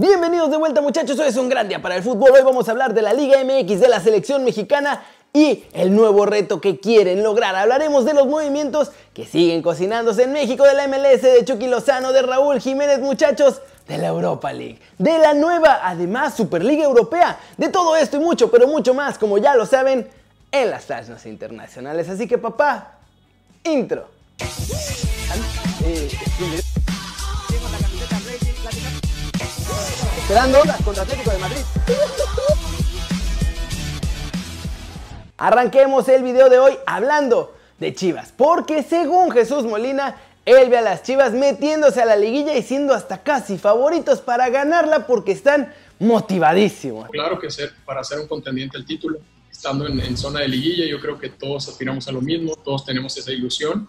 Bienvenidos de vuelta muchachos, hoy es un gran día para el fútbol, hoy vamos a hablar de la Liga MX, de la selección mexicana y el nuevo reto que quieren lograr. Hablaremos de los movimientos que siguen cocinándose en México, de la MLS, de Chucky Lozano, de Raúl Jiménez muchachos, de la Europa League, de la nueva, además, Superliga Europea, de todo esto y mucho, pero mucho más, como ya lo saben, en las páginas internacionales. Así que papá, intro. Esperando contra Atlético de Madrid. Arranquemos el video de hoy hablando de Chivas, porque según Jesús Molina, él ve a las Chivas metiéndose a la liguilla y siendo hasta casi favoritos para ganarla porque están motivadísimos. Claro que ser, para ser un contendiente al título, estando en, zona de liguilla, yo creo que todos aspiramos a lo mismo, todos tenemos esa ilusión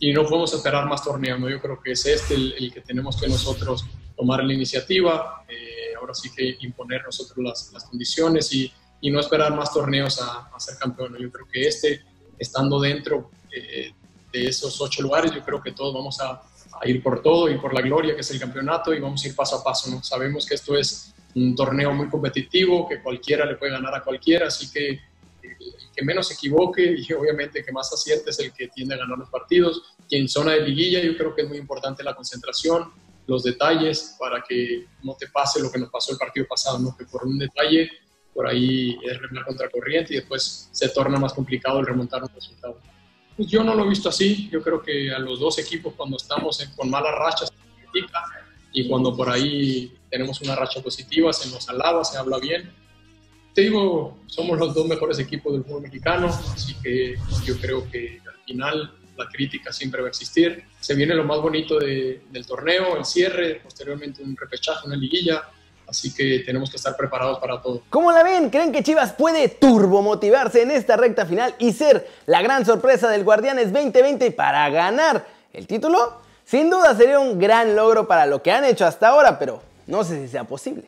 y no podemos esperar más torneos, ¿no? Yo creo que es este el, que tenemos que nosotros tomar la iniciativa, eh, ahora sí que imponer nosotros las, las condiciones y, y, no esperar más torneos a, a ser campeón. Yo creo que este, estando dentro eh, de esos ocho lugares, yo creo que todos vamos a, a, ir por todo y por la gloria que es el campeonato y vamos a ir paso a paso. ¿no? Sabemos que esto es un torneo muy competitivo, que cualquiera le puede ganar a cualquiera, así que el que menos se equivoque y obviamente que más acierte es el que tiende a ganar los partidos. Y en zona de liguilla yo creo que es muy importante la concentración, los detalles, para que no te pase lo que nos pasó el partido pasado, ¿no? que por un detalle por ahí es remar contra corriente y después se torna más complicado el remontar un resultado. Pues yo no lo he visto así, yo creo que a los dos equipos cuando estamos con malas rachas se critica y cuando por ahí tenemos una racha positiva se nos alaba, se habla bien te digo, somos los dos mejores equipos del fútbol mexicano, así que yo creo que al final la crítica siempre va a existir. Se viene lo más bonito del torneo, el cierre, posteriormente un repechaje, una liguilla, así que tenemos que estar preparados para todo. ¿Cómo la ven? ¿Creen que Chivas puede turbo motivarse en esta recta final y ser la gran sorpresa del Guardianes 2020 para ganar el título? Sin duda sería un gran logro para lo que han hecho hasta ahora, pero no sé si sea posible.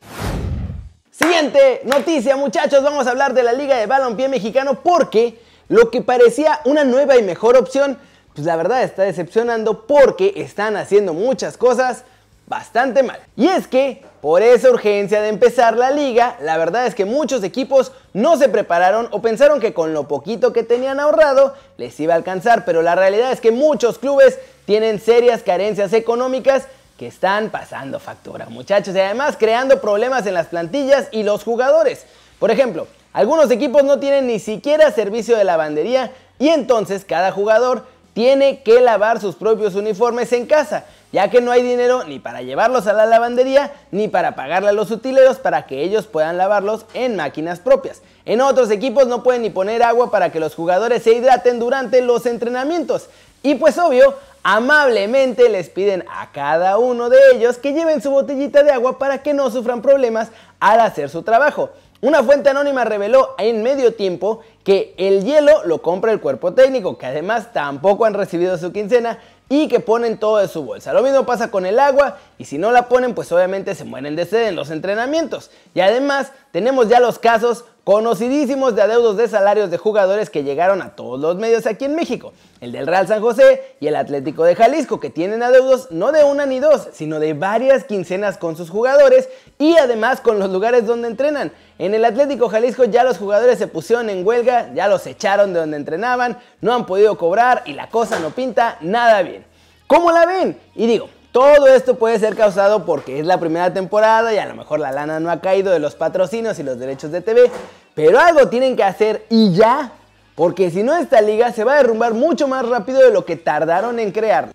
Siguiente noticia, muchachos, vamos a hablar de la Liga de Balompié Mexicano porque lo que parecía una nueva y mejor opción, pues la verdad está decepcionando porque están haciendo muchas cosas bastante mal. Y es que, por esa urgencia de empezar la liga, la verdad es que muchos equipos no se prepararon o pensaron que con lo poquito que tenían ahorrado les iba a alcanzar, pero la realidad es que muchos clubes tienen serias carencias económicas que están pasando factura, muchachos, y además creando problemas en las plantillas y los jugadores. Por ejemplo, algunos equipos no tienen ni siquiera servicio de lavandería y entonces cada jugador tiene que lavar sus propios uniformes en casa, ya que no hay dinero ni para llevarlos a la lavandería ni para pagarle a los utileros para que ellos puedan lavarlos en máquinas propias. En otros equipos no pueden ni poner agua para que los jugadores se hidraten durante los entrenamientos. Y pues obvio, amablemente les piden a cada uno de ellos que lleven su botellita de agua para que no sufran problemas al hacer su trabajo. Una fuente anónima reveló en medio tiempo que el hielo lo compra el cuerpo técnico, que además tampoco han recibido su quincena y que ponen todo de su bolsa. Lo mismo pasa con el agua y si no la ponen pues obviamente se mueren de sed en los entrenamientos. Y además tenemos ya los casos conocidísimos de adeudos de salarios de jugadores que llegaron a todos los medios aquí en México. El del Real San José y el Atlético de Jalisco, que tienen adeudos no de una ni dos, sino de varias quincenas con sus jugadores y además con los lugares donde entrenan. En el Atlético Jalisco ya los jugadores se pusieron en huelga, ya los echaron de donde entrenaban, no han podido cobrar y la cosa no pinta nada bien. ¿Cómo la ven? Y digo, todo esto puede ser causado porque es la primera temporada y a lo mejor la lana no ha caído de los patrocinios y los derechos de TV, pero algo tienen que hacer y ya, porque si no esta liga se va a derrumbar mucho más rápido de lo que tardaron en crearla.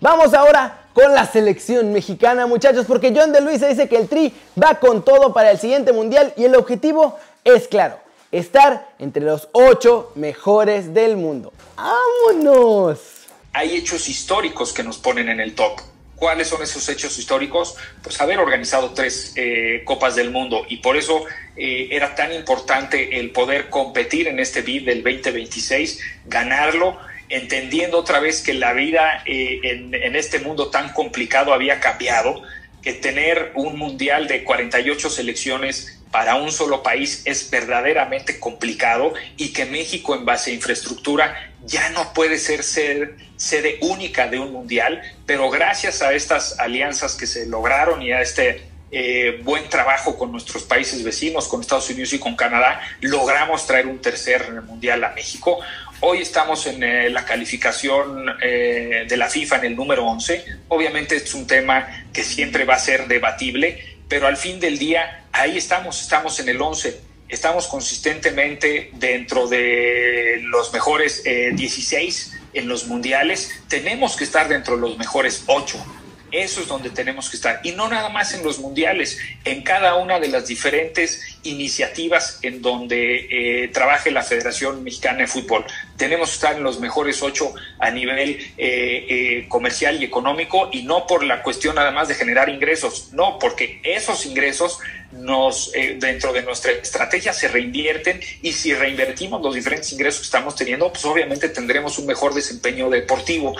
Vamos ahora con la selección mexicana, muchachos, porque John de Luisa dice que el Tri va con todo para el siguiente mundial y el objetivo es claro, estar entre los 8 mejores del mundo. ¡Vámonos! Hay hechos históricos que nos ponen en el top. ¿Cuáles son esos hechos históricos? Pues haber organizado tres eh, Copas del Mundo y por eso eh, era tan importante el poder competir en este BID del 2026, ganarlo, entendiendo otra vez que la vida eh, en, en este mundo tan complicado había cambiado, que tener un mundial de 48 selecciones para un solo país es verdaderamente complicado y que México en base a infraestructura ya no puede ser, sede única de un mundial, pero gracias a estas alianzas que se lograron y a este eh, buen trabajo con nuestros países vecinos, con Estados Unidos y con Canadá, logramos traer un tercer mundial a México. Hoy estamos en eh, la calificación eh, de la FIFA en el número 11. Obviamente es un tema que siempre va a ser debatible, pero al fin del día ahí estamos, estamos en el 11 estamos consistentemente dentro de los mejores 16 en los mundiales, tenemos que estar dentro de los mejores 8 eso es donde tenemos que estar. Y no nada más en los mundiales, en cada una de las diferentes iniciativas en donde eh, trabaje la Federación Mexicana de Fútbol. Tenemos que estar en los mejores ocho a nivel eh, eh, comercial y económico y no por la cuestión nada más de generar ingresos, no, porque esos ingresos nos dentro de nuestra estrategia se reinvierten y si reinvertimos los diferentes ingresos que estamos teniendo, pues obviamente tendremos un mejor desempeño deportivo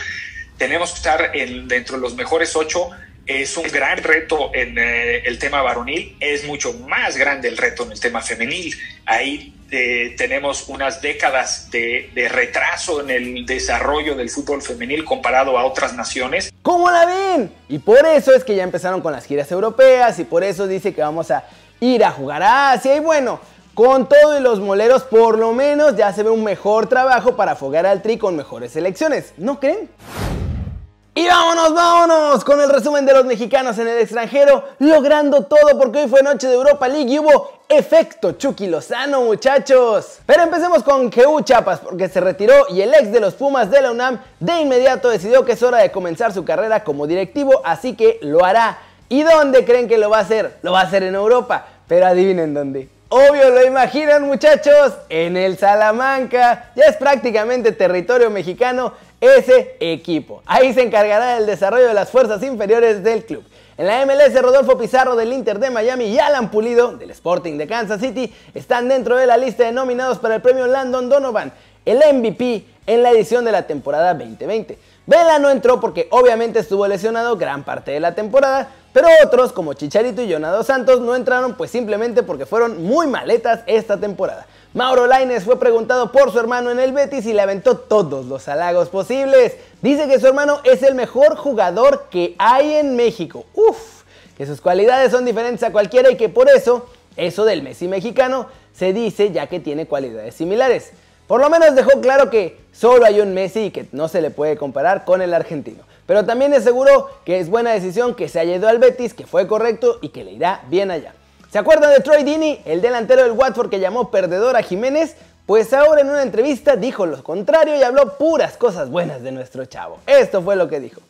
tenemos que estar dentro de los mejores ocho. Es un gran reto en eh, el tema varonil, es mucho más grande el reto en el tema femenil. Ahí eh, tenemos unas décadas de, de, retraso en el desarrollo del fútbol femenil comparado a otras naciones. ¿Cómo la ven? Y por eso es que ya empezaron con las giras europeas y por eso dice que vamos a ir a jugar a Asia. Y bueno, con todo y los moleros, por lo menos ya se ve un mejor trabajo para afogar al tri con mejores selecciones. ¿No creen? Y vámonos, vámonos con el resumen de los mexicanos en el extranjero, logrando todo porque hoy fue noche de Europa League y hubo efecto Chucky Lozano, muchachos. Pero empecemos con Keu Chapas porque se retiró y el ex de los Pumas de la UNAM de inmediato decidió que es hora de comenzar su carrera como directivo, así que lo hará. ¿Y dónde creen que lo va a hacer? Lo va a hacer en Europa, pero adivinen dónde. Obvio, lo imaginan muchachos, en el Salamanca, ya es prácticamente territorio mexicano ese equipo. Ahí se encargará del desarrollo de las fuerzas inferiores del club. En la MLS, Rodolfo Pizarro del Inter de Miami y Alan Pulido del Sporting de Kansas City están dentro de la lista de nominados para el premio Landon Donovan, el MVP en la edición de la temporada 2020. Vela no entró porque obviamente estuvo lesionado gran parte de la temporada, pero otros como Chicharito y Jonado Santos no entraron pues simplemente porque fueron muy maletas esta temporada. Mauro Laines fue preguntado por su hermano en el Betis y le aventó todos los halagos posibles. Dice que su hermano es el mejor jugador que hay en México. Uf, que sus cualidades son diferentes a cualquiera y que por eso, eso del Messi mexicano, se dice ya que tiene cualidades similares. Por lo menos dejó claro que solo hay un Messi y que no se le puede comparar con el argentino. Pero también aseguró que es buena decisión que se haya ido al Betis, que fue correcto y que le irá bien allá. ¿Se acuerdan de Troy Dini, el delantero del Watford que llamó perdedor a Jiménez? Pues ahora en una entrevista dijo lo contrario y habló puras cosas buenas de nuestro chavo. Esto fue lo que dijo.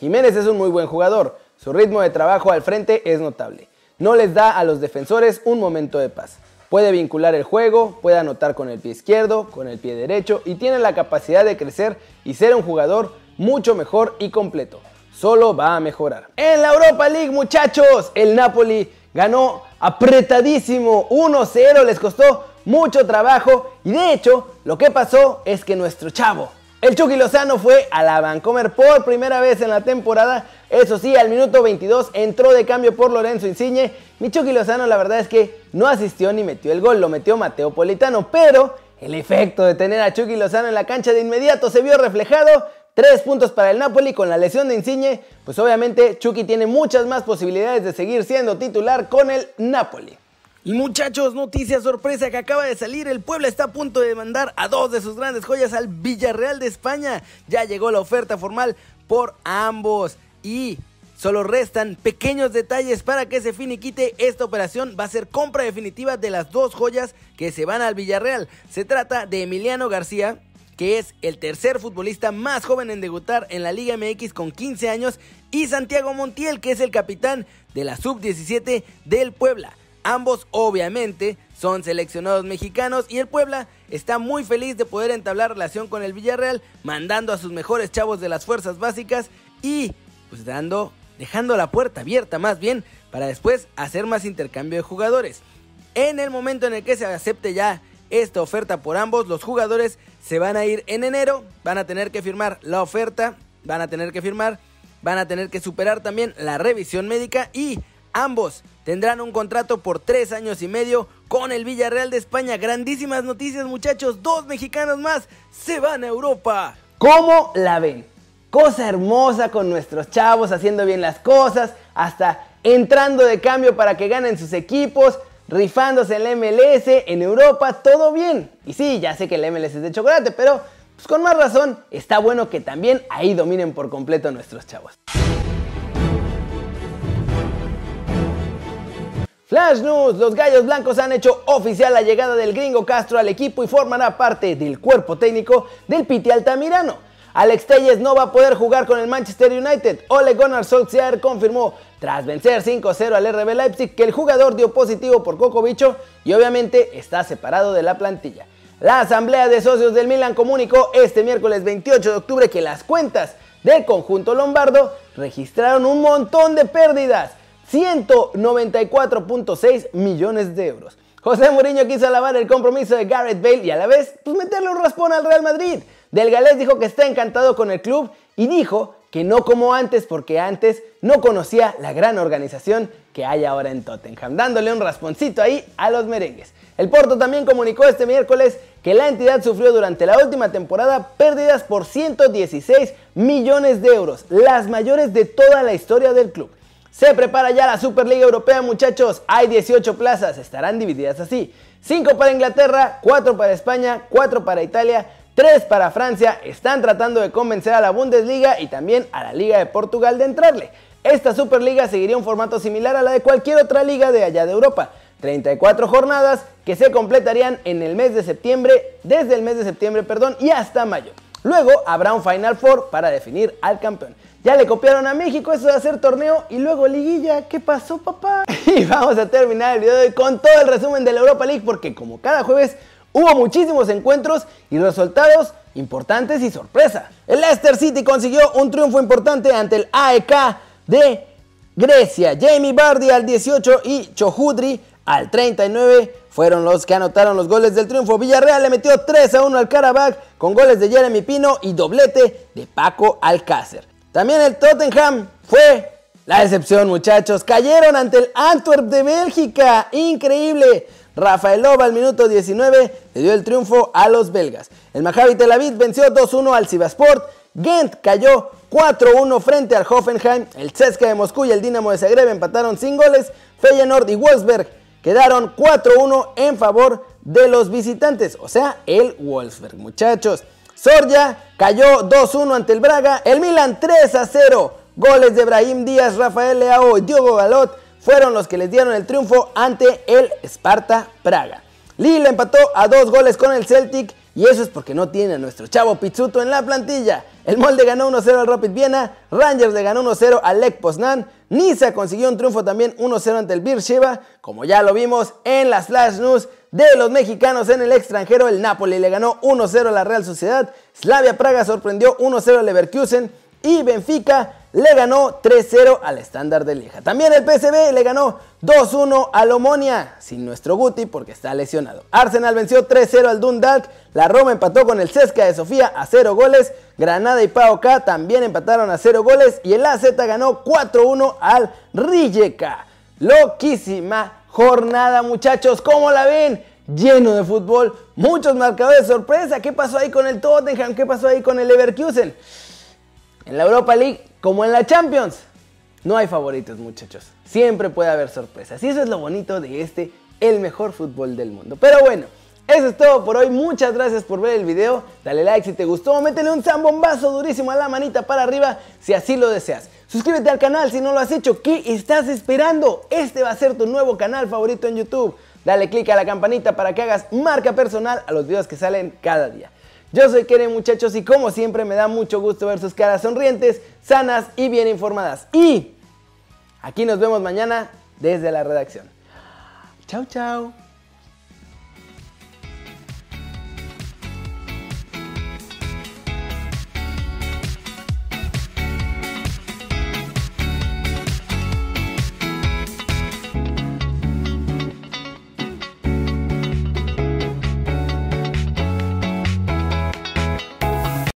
Jiménez es un muy buen jugador, su ritmo de trabajo al frente es notable. No les da a los defensores un momento de paz. Puede vincular el juego, puede anotar con el pie izquierdo, con el pie derecho y tiene la capacidad de crecer y ser un jugador mucho mejor y completo. Solo va a mejorar. En la Europa League, muchachos, el Napoli ganó apretadísimo 1-0, les costó mucho trabajo y de hecho lo que pasó es que nuestro chavo, el Chucky Lozano fue a la Vancomer por primera vez en la temporada. Eso sí, al minuto 22 entró de cambio por Lorenzo Insigne. Mi Chucky Lozano la verdad es que no asistió ni metió el gol, lo metió Mateo Politano, pero el efecto de tener a Chucky Lozano en la cancha de inmediato se vio reflejado Tres puntos para el Napoli con la lesión de Insigne, pues obviamente Chucky tiene muchas más posibilidades de seguir siendo titular con el Napoli. Y muchachos, noticia sorpresa que acaba de salir, el Puebla está a punto de mandar a dos de sus grandes joyas al Villarreal de España. Ya llegó la oferta formal por ambos y Solo restan pequeños detalles para que se finiquite esta operación. Va a ser compra definitiva de las dos joyas que se van al Villarreal. Se trata de Emiliano García, que es el tercer futbolista más joven en debutar en la Liga MX con 15 años, y Santiago Montiel, que es el capitán de la sub-17 del Puebla. Ambos obviamente son seleccionados mexicanos y el Puebla está muy feliz de poder entablar relación con el Villarreal, mandando a sus mejores chavos de las fuerzas básicas y pues dando, dejando la puerta abierta más bien para después hacer más intercambio de jugadores. En el momento en el que se acepte ya esta oferta por ambos. Los jugadores se van a ir en enero, van a tener que firmar la oferta, van a tener que firmar, van a tener que superar también la revisión médica y ambos tendrán un contrato por tres años y medio con el Villarreal de España. Grandísimas noticias muchachos, dos mexicanos más se van a Europa. ¿Cómo la ven? Cosa hermosa con nuestros chavos haciendo bien las cosas, hasta entrando de cambio para que ganen sus equipos, rifándose en la MLS, en Europa, todo bien. Y sí, ya sé que el MLS es de chocolate, pero pues con más razón está bueno que también ahí dominen por completo nuestros chavos. Flash News, los Gallos Blancos han hecho oficial la llegada del gringo Castro al equipo y formará parte del cuerpo técnico del Piti Altamirano. Alex Telles no va a poder jugar con el Manchester United. Ole Gunnar Solskjaer confirmó, tras vencer 5-0 al RB Leipzig, que el jugador dio positivo por Coco Bicho y obviamente está separado de la plantilla. La asamblea de socios del Milan comunicó este miércoles 28 de octubre que las cuentas del conjunto lombardo registraron un montón de pérdidas, 194.6 millones de euros. José Mourinho quiso alabar el compromiso de Gareth Bale y a la vez pues, meterle un raspón al Real Madrid. Del Galés dijo que está encantado con el club y dijo que no como antes porque antes no conocía la gran organización que hay ahora en Tottenham, dándole un rasponcito ahí a los merengues. El Porto también comunicó este miércoles que la entidad sufrió durante la última temporada pérdidas por 116 millones de euros, las mayores de toda la historia del club. Se prepara ya la Superliga Europea muchachos, hay 18 plazas, estarán divididas así. 5 para Inglaterra, 4 para España, 4 para Italia, 3 para Francia, están tratando de convencer a la Bundesliga y también a la Liga de Portugal de entrarle. Esta Superliga seguiría un formato similar a la de cualquier otra liga de allá de Europa. 34 jornadas que se completarían en el mes de septiembre, desde el mes de septiembre, perdón, y hasta mayo. Luego habrá un Final Four para definir al campeón. Ya le copiaron a México eso de hacer torneo y luego liguilla. ¿Qué pasó, papá? Y vamos a terminar el video de hoy con todo el resumen de la Europa League porque como cada jueves Hubo muchísimos encuentros y resultados importantes y sorpresa. El Leicester City consiguió un triunfo importante ante el AEK de Grecia. Jamie Bardi al 18 y Chohudri al 39 fueron los que anotaron los goles del triunfo. Villarreal le metió 3 a 1 al Karabakh con goles de Jeremy Pino y doblete de Paco Alcácer. También el Tottenham fue la decepción, muchachos. Cayeron ante el Antwerp de Bélgica. Increíble. Rafaelova al minuto 19 le dio el triunfo a los belgas. El Maccabi Tel Aviv venció 2-1 al Sivasport. Gent cayó 4-1 frente al Hoffenheim. El CSKA de Moscú y el Dinamo de Zagreb empataron sin goles. Feyenoord y Wolfsberg quedaron 4-1 en favor de los visitantes, o sea, el Wolfsberg, muchachos. Sorja cayó 2-1 ante el Braga. El Milan 3-0. Goles de Brahim Díaz, Rafael Leao y Diogo Galot fueron los que les dieron el triunfo ante el Sparta Praga. Lille empató a dos goles con el Celtic y eso es porque no tiene a nuestro chavo Pizzuto en la plantilla. El Molde ganó 1-0 al Rapid Viena, Rangers le ganó 1-0 al Lech Poznan, Niza consiguió un triunfo también 1-0 ante el Beersheba, como ya lo vimos en las Flash News de los mexicanos en el extranjero, el Napoli le ganó 1-0 a la Real Sociedad, Slavia Praga sorprendió 1-0 al Leverkusen y Benfica le ganó 3-0 al estándar de Lieja. También el PSV le ganó 2-1 al Omonia, sin nuestro Guti porque está lesionado. Arsenal venció 3-0 al Dundalk, la Roma empató con el Cesca de Sofía a 0 goles, Granada y PAOK también empataron a 0 goles y el AZ ganó 4-1 al Rijeka. Loquísima jornada muchachos, ¿cómo la ven? Lleno de fútbol, muchos marcadores de sorpresa. ¿Qué pasó ahí con el Tottenham? ¿Qué pasó ahí con el Leverkusen? En la Europa League, como en la Champions, no hay favoritos muchachos. Siempre puede haber sorpresas. Y eso es lo bonito de este, el mejor fútbol del mundo. Pero bueno, eso es todo por hoy. Muchas gracias por ver el video. Dale like si te gustó. Métele un zambombazo durísimo a la manita para arriba si así lo deseas. Suscríbete al canal si no lo has hecho. ¿Qué estás esperando? Este va a ser tu nuevo canal favorito en YouTube. Dale click a la campanita para que hagas marca personal a los videos que salen cada día. Yo soy Keren muchachos y como siempre me da mucho gusto ver sus caras sonrientes, sanas y bien informadas. Y aquí nos vemos mañana desde la redacción. Chao, chao.